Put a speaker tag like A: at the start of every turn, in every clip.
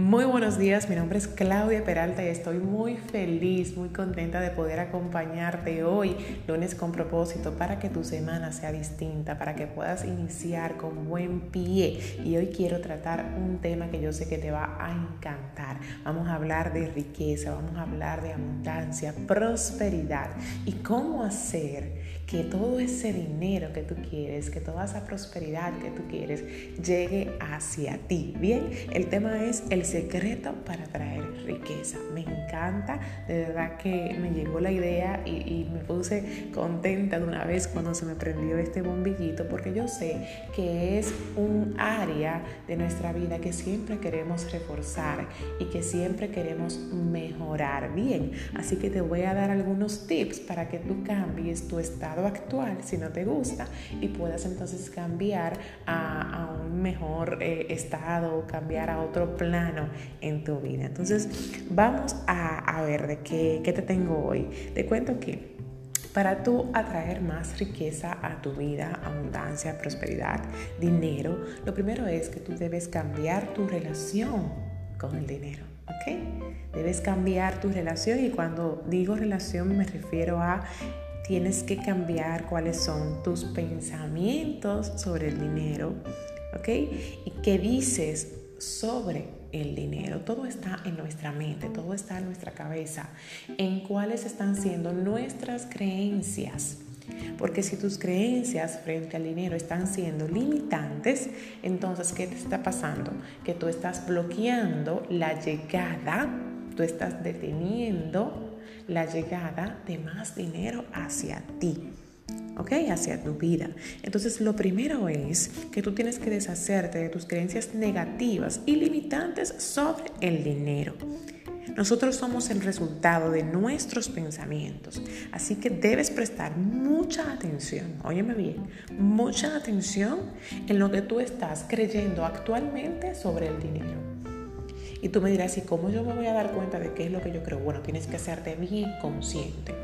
A: Muy buenos días, mi nombre es Claudia Peralta y estoy muy feliz, muy contenta de poder acompañarte hoy, lunes con propósito, para que tu semana sea distinta, para que puedas iniciar con buen pie. Y hoy quiero tratar un tema que yo sé que te va a encantar. Vamos a hablar de riqueza, vamos a hablar de abundancia, prosperidad y cómo hacer que todo ese dinero que tú quieres, que toda esa prosperidad que tú quieres llegue hacia ti. Bien, el tema es el secreto para traer riqueza. Me encanta, de verdad que me llegó la idea y, me puse contenta de una vez cuando se me prendió este bombillito porque yo sé que es un área de nuestra vida que siempre queremos reforzar y que siempre queremos mejorar. Bien, así que te voy a dar algunos tips para que tú cambies tu estado actual si no te gusta y puedas entonces cambiar a, un mejor eh, estado, cambiar a otro plano en tu vida. Entonces vamos a, ver de qué, qué te tengo hoy. Te cuento que para tú atraer más riqueza a tu vida, abundancia, prosperidad, dinero, lo primero es que tú debes cambiar tu relación con el dinero. ¿ok? Debes cambiar tu relación y cuando digo relación me refiero a tienes que cambiar cuáles son tus pensamientos sobre el dinero, ¿ok? Y qué dices sobre el dinero. Todo está en nuestra mente, todo está en nuestra cabeza, en cuáles están siendo nuestras creencias. Porque si tus creencias frente al dinero están siendo limitantes, entonces, ¿qué te está pasando? Que tú estás bloqueando la llegada, tú estás deteniendo la llegada de más dinero hacia ti. ¿ok? Hacia tu vida. Entonces, lo primero es que tú tienes que deshacerte de tus creencias negativas y limitantes sobre el dinero. Nosotros somos el resultado de nuestros pensamientos, así que debes prestar mucha atención, óyeme bien, mucha atención en lo que tú estás creyendo actualmente sobre el dinero. Y tú me dirás, ¿y cómo yo me voy a dar cuenta de qué es lo que yo creo? Bueno, tienes que hacerte bien consciente.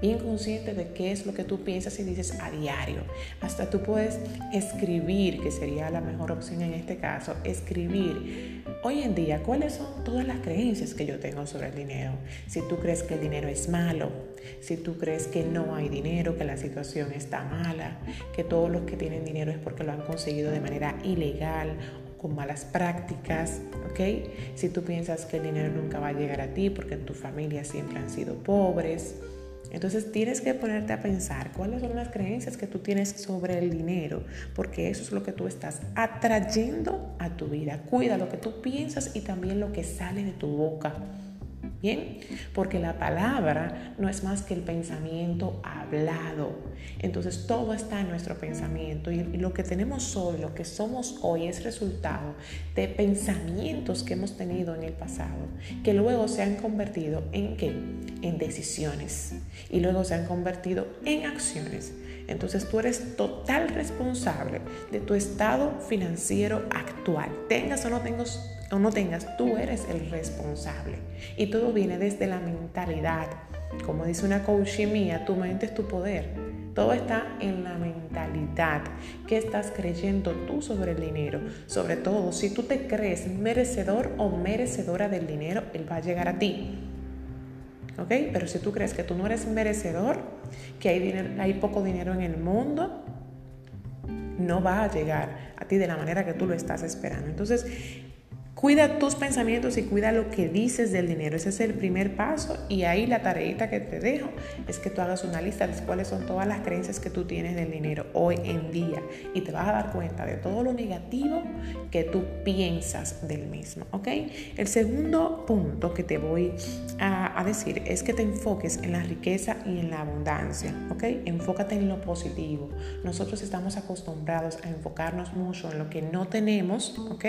A: Bien consciente de qué es lo que tú piensas y dices a diario. Hasta tú puedes escribir, que sería la mejor opción en este caso, escribir hoy en día cuáles son todas las creencias que yo tengo sobre el dinero. Si tú crees que el dinero es malo, si tú crees que no hay dinero, que la situación está mala, que todos los que tienen dinero es porque lo han conseguido de manera ilegal con malas prácticas, ¿ok? Si tú piensas que el dinero nunca va a llegar a ti porque en tu familia siempre han sido pobres, entonces tienes que ponerte a pensar cuáles son las creencias que tú tienes sobre el dinero, porque eso es lo que tú estás atrayendo a tu vida. Cuida lo que tú piensas y también lo que sale de tu boca. Porque la palabra no es más que el pensamiento hablado. Entonces todo está en nuestro pensamiento y, lo que tenemos hoy, lo que somos hoy es resultado de pensamientos que hemos tenido en el pasado, que luego se han convertido en qué? En decisiones y luego se han convertido en acciones. Entonces tú eres total responsable de tu estado financiero actual. Tengas o no tengas o no tengas, tú eres el responsable. Y todo viene desde la mentalidad. Como dice una coach mía, tu mente es tu poder. Todo está en la mentalidad. ¿Qué estás creyendo tú sobre el dinero? Sobre todo, si tú te crees merecedor o merecedora del dinero, él va a llegar a ti. ¿Ok? Pero si tú crees que tú no eres merecedor, que hay, hay poco dinero en el mundo, no va a llegar a ti de la manera que tú lo estás esperando. Entonces, Cuida tus pensamientos y cuida lo que dices del dinero. Ese es el primer paso y ahí la tareita que te dejo es que tú hagas una lista de cuáles son todas las creencias que tú tienes del dinero hoy en día y te vas a dar cuenta de todo lo negativo que tú piensas del mismo, ¿ok? El segundo punto que te voy a, decir es que te enfoques en la riqueza y en la abundancia, ¿ok? Enfócate en lo positivo. Nosotros estamos acostumbrados a enfocarnos mucho en lo que no tenemos, ¿ok?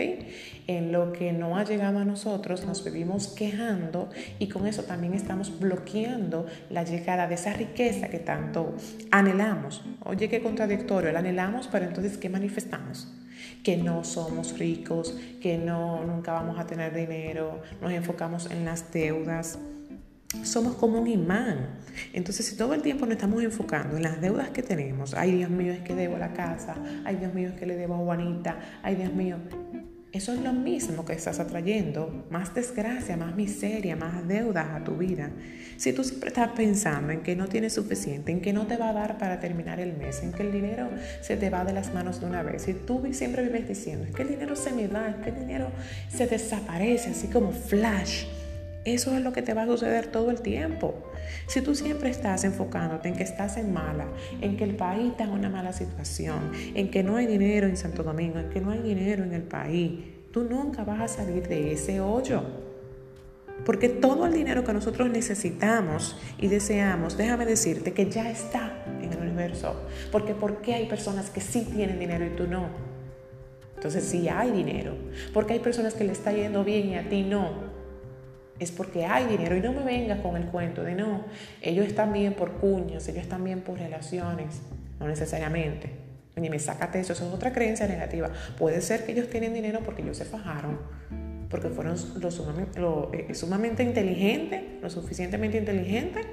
A: En lo que que no ha llegado a nosotros, nos vivimos quejando y con eso también estamos bloqueando la llegada de esa riqueza que tanto anhelamos. Oye, qué contradictorio, la anhelamos, pero entonces, ¿qué manifestamos? Que no somos ricos, que no, nunca vamos a tener dinero, nos enfocamos en las deudas somos como un imán. Entonces, si todo el tiempo nos estamos enfocando en las deudas que tenemos, ay Dios mío, es que debo la casa, ay Dios mío, es que le debo a Juanita, ay Dios mío, eso es lo mismo que estás atrayendo, más desgracia, más miseria, más deudas a tu vida. Si tú siempre estás pensando en que no tienes suficiente, en que no te va a dar para terminar el mes, en que el dinero se te va de las manos de una vez, y tú siempre vives diciendo, es que el dinero se me va, es que el dinero se desaparece, así como flash, eso es lo que te va a suceder todo el tiempo. Si tú siempre estás enfocándote en que estás en mala, en que el país está en una mala situación, en que no hay dinero en Santo Domingo, en que no hay dinero en el país, tú nunca vas a salir de ese hoyo. Porque todo el dinero que nosotros necesitamos y deseamos, déjame decirte que ya está en el universo. Porque ¿por qué hay personas que sí tienen dinero y tú no? Entonces sí hay dinero. Porque hay personas que le está yendo bien y a ti no es porque hay dinero y no me vengas con el cuento de no, ellos están bien por cuñas, ellos están bien por relaciones, no necesariamente. Ni me sácate eso, eso es otra creencia negativa. Puede ser que ellos tienen dinero porque ellos se fajaron, porque fueron lo sumamente, lo, eh, sumamente inteligentes, lo suficientemente inteligentes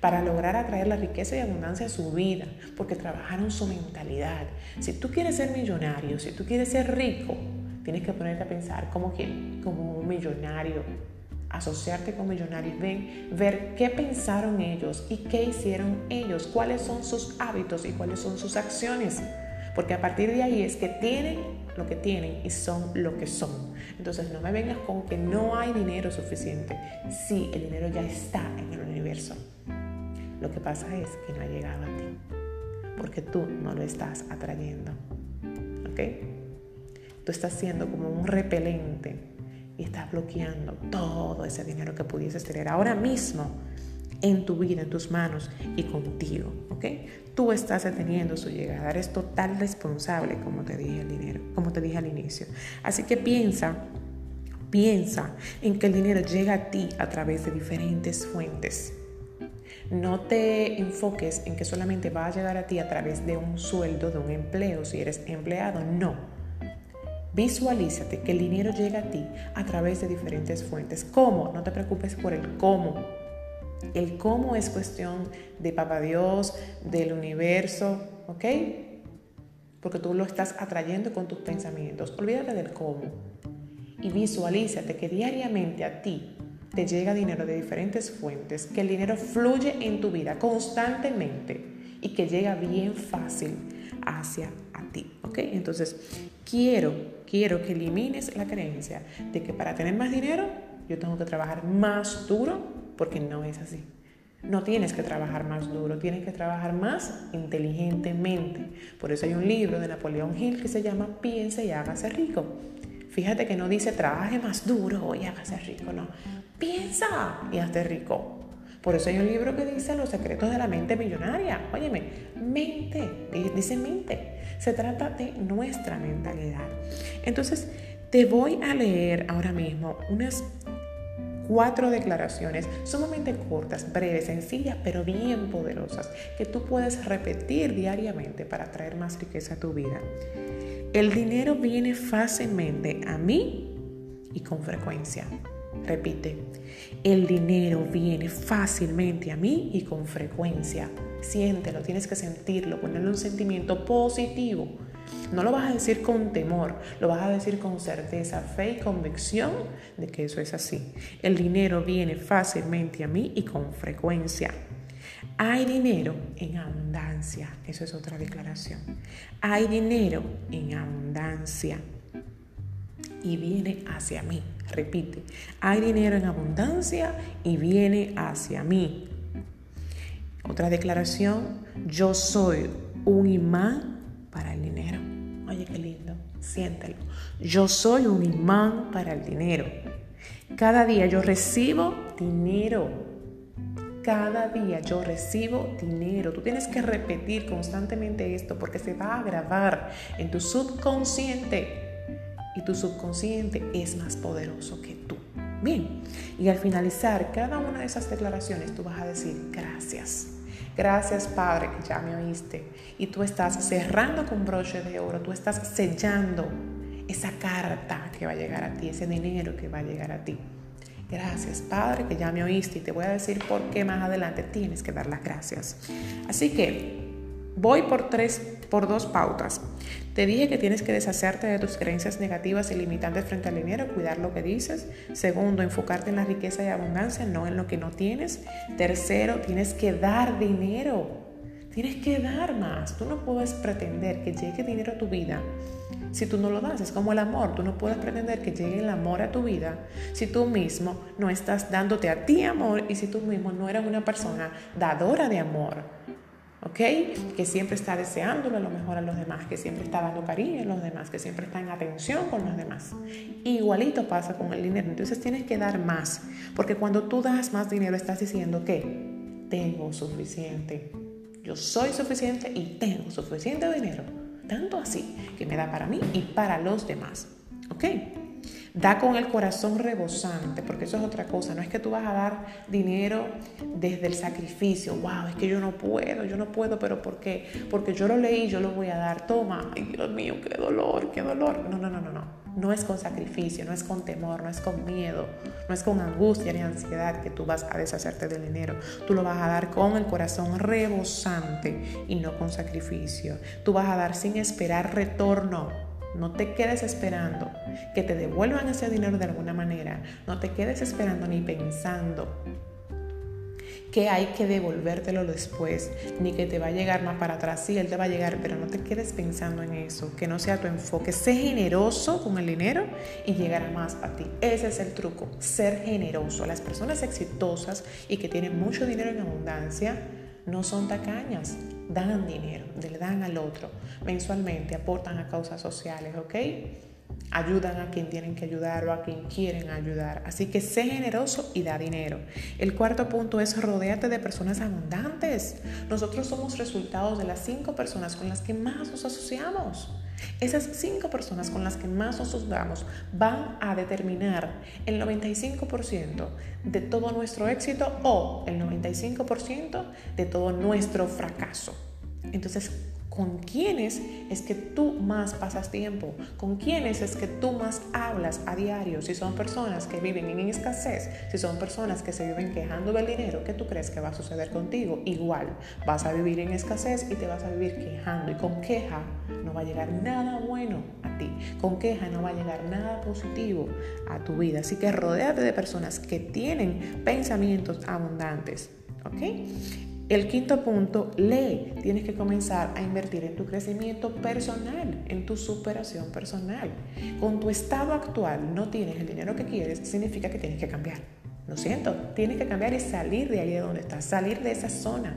A: para lograr atraer la riqueza y abundancia a su vida, porque trabajaron su mentalidad. Si tú quieres ser millonario, si tú quieres ser rico, tienes que ponerte a pensar como quién, como un millonario asociarte con millonarios, ven, ver qué pensaron ellos y qué hicieron ellos, cuáles son sus hábitos y cuáles son sus acciones. Porque a partir de ahí es que tienen lo que tienen y son lo que son. Entonces no me vengas con que no hay dinero suficiente. Sí, el dinero ya está en el universo. Lo que pasa es que no ha llegado a ti. Porque tú no lo estás atrayendo. ¿Ok? Tú estás siendo como un repelente y estás bloqueando todo ese dinero que pudieses tener ahora mismo en tu vida, en tus manos y contigo, ¿ok? Tú estás deteniendo su llegada, eres total responsable, como te dije al dinero, como te dije al inicio. Así que piensa, piensa en que el dinero llega a ti a través de diferentes fuentes. No te enfoques en que solamente va a llegar a ti a través de un sueldo, de un empleo, si eres empleado, no Visualízate que el dinero llega a ti a través de diferentes fuentes. ¿Cómo? No te preocupes por el cómo. El cómo es cuestión de Papá Dios, del universo, ¿ok? Porque tú lo estás atrayendo con tus pensamientos. Olvídate del cómo. Y visualízate que diariamente a ti te llega dinero de diferentes fuentes, que el dinero fluye en tu vida constantemente y que llega bien fácil hacia a ti, ¿ok? Entonces, quiero, quiero que elimines la creencia de que para tener más dinero yo tengo que trabajar más duro, porque no es así. No tienes que trabajar más duro, tienes que trabajar más inteligentemente. Por eso hay un libro de Napoleón Hill que se llama Piense y hágase rico. Fíjate que no dice trabaje más duro y hágase rico, no. Piensa y hazte rico. Por eso hay un libro que dice Los secretos de la mente millonaria. Óyeme, mente, dice mente. Se trata de nuestra mentalidad. Entonces, te voy a leer ahora mismo unas cuatro declaraciones sumamente cortas, breves, sencillas, pero bien poderosas, que tú puedes repetir diariamente para traer más riqueza a tu vida. El dinero viene fácilmente a mí y con frecuencia. Repite, el dinero viene fácilmente a mí y con frecuencia. Siéntelo, tienes que sentirlo, ponerle un sentimiento positivo. No lo vas a decir con temor, lo vas a decir con certeza, fe y convicción de que eso es así. El dinero viene fácilmente a mí y con frecuencia. Hay dinero en abundancia. Eso es otra declaración. Hay dinero en abundancia y viene hacia mí. Repite, hay dinero en abundancia y viene hacia mí. Otra declaración, yo soy un imán para el dinero. Oye, qué lindo, siéntelo. Yo soy un imán para el dinero. Cada día yo recibo dinero. Cada día yo recibo dinero. Tú tienes que repetir constantemente esto porque se va a grabar en tu subconsciente y tu subconsciente es más poderoso que tú. Bien, y al finalizar cada una de esas declaraciones tú vas a decir gracias. Gracias Padre que ya me oíste. Y tú estás cerrando con broche de oro, tú estás sellando esa carta que va a llegar a ti, ese dinero que va a llegar a ti. Gracias Padre que ya me oíste y te voy a decir por qué más adelante tienes que dar las gracias. Así que Voy por tres, por dos pautas. Te dije que tienes que deshacerte de tus creencias negativas y limitantes frente al dinero, cuidar lo que dices. Segundo, enfocarte en la riqueza y abundancia, no en lo que no tienes. Tercero, tienes que dar dinero. Tienes que dar más. Tú no puedes pretender que llegue dinero a tu vida si tú no lo das. Es como el amor. Tú no puedes pretender que llegue el amor a tu vida si tú mismo no estás dándote a ti amor y si tú mismo no eres una persona dadora de amor. ¿Ok? Que siempre está deseándole lo mejor a los demás, que siempre está dando cariño a los demás, que siempre está en atención con los demás. Igualito pasa con el dinero, entonces tienes que dar más, porque cuando tú das más dinero estás diciendo que tengo suficiente, yo soy suficiente y tengo suficiente dinero, tanto así que me da para mí y para los demás, ¿ok? Da con el corazón rebosante, porque eso es otra cosa. No es que tú vas a dar dinero desde el sacrificio. Wow, es que yo no puedo, yo no puedo, pero ¿por qué? Porque yo lo leí, yo lo voy a dar. Toma, ay Dios mío, qué dolor, qué dolor. No, no, no, no, no. No es con sacrificio, no es con temor, no es con miedo, no es con angustia ni ansiedad que tú vas a deshacerte del dinero. Tú lo vas a dar con el corazón rebosante y no con sacrificio. Tú vas a dar sin esperar retorno. No te quedes esperando que te devuelvan ese dinero de alguna manera. No te quedes esperando ni pensando que hay que devolvértelo después, ni que te va a llegar más para atrás. Sí, él te va a llegar, pero no te quedes pensando en eso, que no sea tu enfoque. Sé generoso con el dinero y llegará más a ti. Ese es el truco, ser generoso. Las personas exitosas y que tienen mucho dinero en abundancia, no son tacañas, dan dinero, le dan al otro mensualmente, aportan a causas sociales, ¿ok? Ayudan a quien tienen que ayudar o a quien quieren ayudar. Así que sé generoso y da dinero. El cuarto punto es rodearte de personas abundantes. Nosotros somos resultados de las cinco personas con las que más nos asociamos. Esas cinco personas con las que más nos asociamos van a determinar el 95% de todo nuestro éxito o el 95% de todo nuestro fracaso. Entonces, con quiénes es que tú más pasas tiempo, con quiénes es que tú más hablas a diario, si son personas que viven en escasez, si son personas que se viven quejando del dinero, ¿qué tú crees que va a suceder contigo? Igual, vas a vivir en escasez y te vas a vivir quejando. Y con queja no va a llegar nada bueno a ti, con queja no va a llegar nada positivo a tu vida, así que rodéate de personas que tienen pensamientos abundantes, ¿ok? El quinto punto, lee. Tienes que comenzar a invertir en tu crecimiento personal, en tu superación personal. Con tu estado actual no tienes el dinero que quieres, significa que tienes que cambiar. Lo siento, tienes que cambiar y salir de ahí de donde estás, salir de esa zona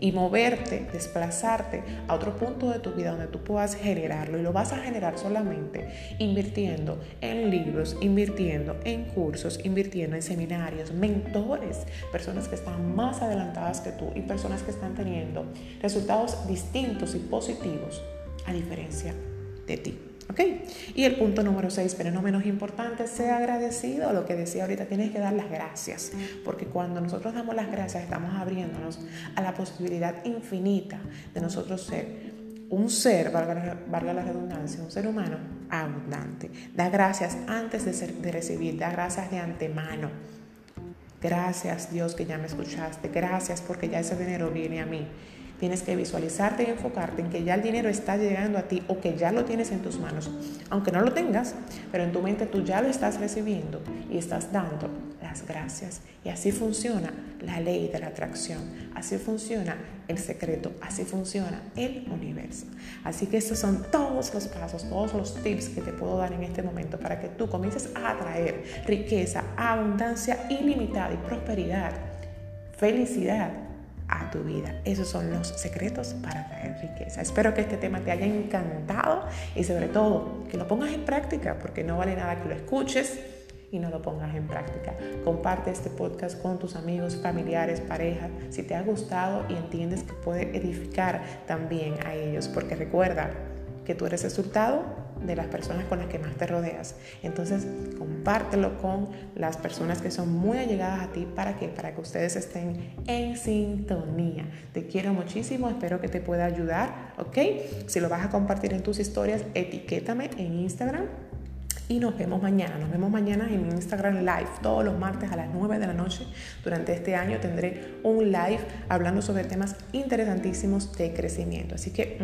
A: y moverte, desplazarte a otro punto de tu vida donde tú puedas generarlo y lo vas a generar solamente invirtiendo en libros, invirtiendo en cursos, invirtiendo en seminarios, mentores, personas que están más adelantadas que tú y personas que están teniendo resultados distintos y positivos a diferencia de ti. ¿Ok? Y el punto número 6, pero no menos importante, sea agradecido. Lo que decía ahorita, tienes que dar las gracias. Porque cuando nosotros damos las gracias, estamos abriéndonos a la posibilidad infinita de nosotros ser un ser, valga, la redundancia, un ser humano abundante. Da gracias antes de, de recibir, da gracias de antemano. Gracias Dios que ya me escuchaste. Gracias porque ya ese dinero viene a mí. Tienes que visualizarte y enfocarte en que ya el dinero está llegando a ti o que ya lo tienes en tus manos. Aunque no lo tengas, pero en tu mente tú ya lo estás recibiendo y estás dando las gracias. Y así funciona la ley de la atracción. Así funciona el secreto. Así funciona el universo. Así que estos son todos los pasos, todos los tips que te puedo dar en este momento para que tú comiences a atraer riqueza, abundancia ilimitada y prosperidad, felicidad a tu vida. Esos son los secretos para traer riqueza. Espero que este tema te haya encantado y sobre todo que lo pongas en práctica porque no vale nada que lo escuches y no lo pongas en práctica. Comparte este podcast con tus amigos, familiares, pareja, si te ha gustado y entiendes que puede edificar también a ellos, porque recuerda que tú eres resultado de las personas con las que más te rodeas. Entonces, compártelo con las personas que son muy allegadas a ti. ¿Para qué? Para que ustedes estén en sintonía. Te quiero muchísimo, espero que te pueda ayudar, ¿ok? Si lo vas a compartir en tus historias, etiquétame en Instagram Y nos vemos mañana. Nos vemos mañana en Instagram Live. Todos los martes a las 9 de la noche. Durante este año tendré un live hablando sobre temas interesantísimos de crecimiento. Así que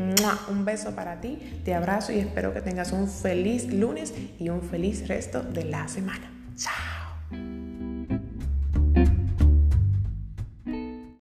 A: un beso para ti. Te abrazo y espero que tengas un feliz lunes y un feliz resto de la semana. Chao.